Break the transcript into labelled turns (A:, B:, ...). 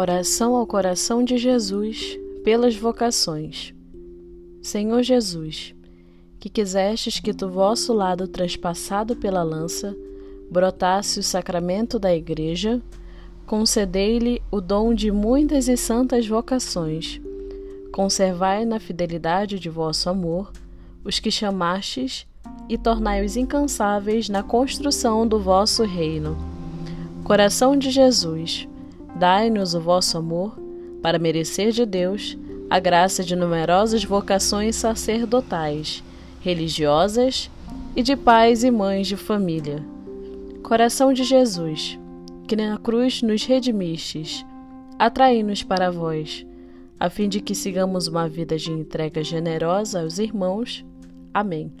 A: Oração ao coração de Jesus pelas vocações. Senhor Jesus, que quisestes que do vosso lado transpassado pela lança brotasse o sacramento da Igreja, concedei-lhe o dom de muitas e santas vocações. Conservai na fidelidade de vosso amor os que chamastes e tornai-os incansáveis na construção do vosso reino. Coração de Jesus, dai-nos o vosso amor para merecer de Deus a graça de numerosas vocações sacerdotais, religiosas e de pais e mães de família. Coração de Jesus, que na cruz nos redimistes, atraí-nos para vós, a fim de que sigamos uma vida de entrega generosa aos irmãos. Amém.